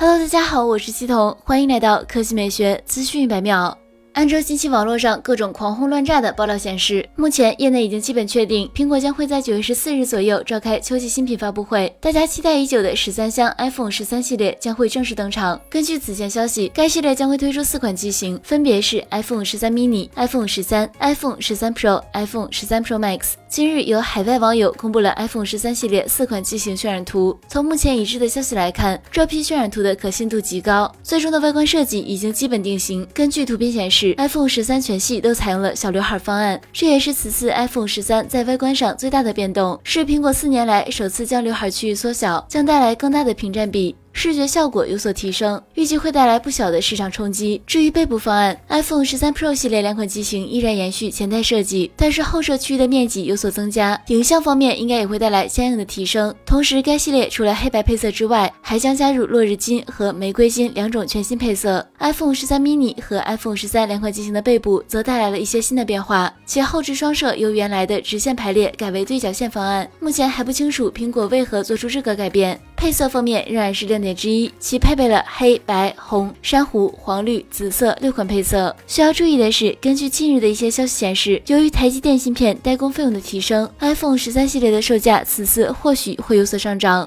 Hello，大家好，我是西彤，欢迎来到科技美学资讯一百秒。按照近期网络上各种狂轰乱炸的爆料显示，目前业内已经基本确定，苹果将会在九月十四日左右召开秋季新品发布会。大家期待已久的十三香 iPhone 十三系列将会正式登场。根据此前消息，该系列将会推出四款机型，分别是 iPhone 十三 mini、iPhone 十三、iPhone 十三 Pro、iPhone 十三 Pro Max。今日有海外网友公布了 iPhone 十三系列四款机型渲染图。从目前已知的消息来看，这批渲染图的可信度极高，最终的外观设计已经基本定型。根据图片显示。iPhone 十三全系都采用了小刘海方案，这也是此次 iPhone 十三在外观上最大的变动，是苹果四年来首次将刘海区域缩小，将带来更大的屏占比。视觉效果有所提升，预计会带来不小的市场冲击。至于背部方案，iPhone 十三 Pro 系列两款机型依然延续前代设计，但是后摄区域的面积有所增加，影像方面应该也会带来相应的提升。同时，该系列除了黑白配色之外，还将加入落日金和玫瑰金两种全新配色。iPhone 十三 mini 和 iPhone 十三两款机型的背部则带来了一些新的变化，其后置双摄由原来的直线排列改为对角线方案。目前还不清楚苹果为何做出这个改变。配色方面仍然是亮点之一，其配备了黑白、红、珊瑚、黄绿、紫色六款配色。需要注意的是，根据近日的一些消息显示，由于台积电芯片代工费用的提升，iPhone 十三系列的售价此次或许会有所上涨。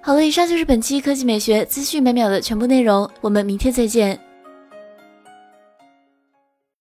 好了，以上就是本期科技美学资讯每秒的全部内容，我们明天再见。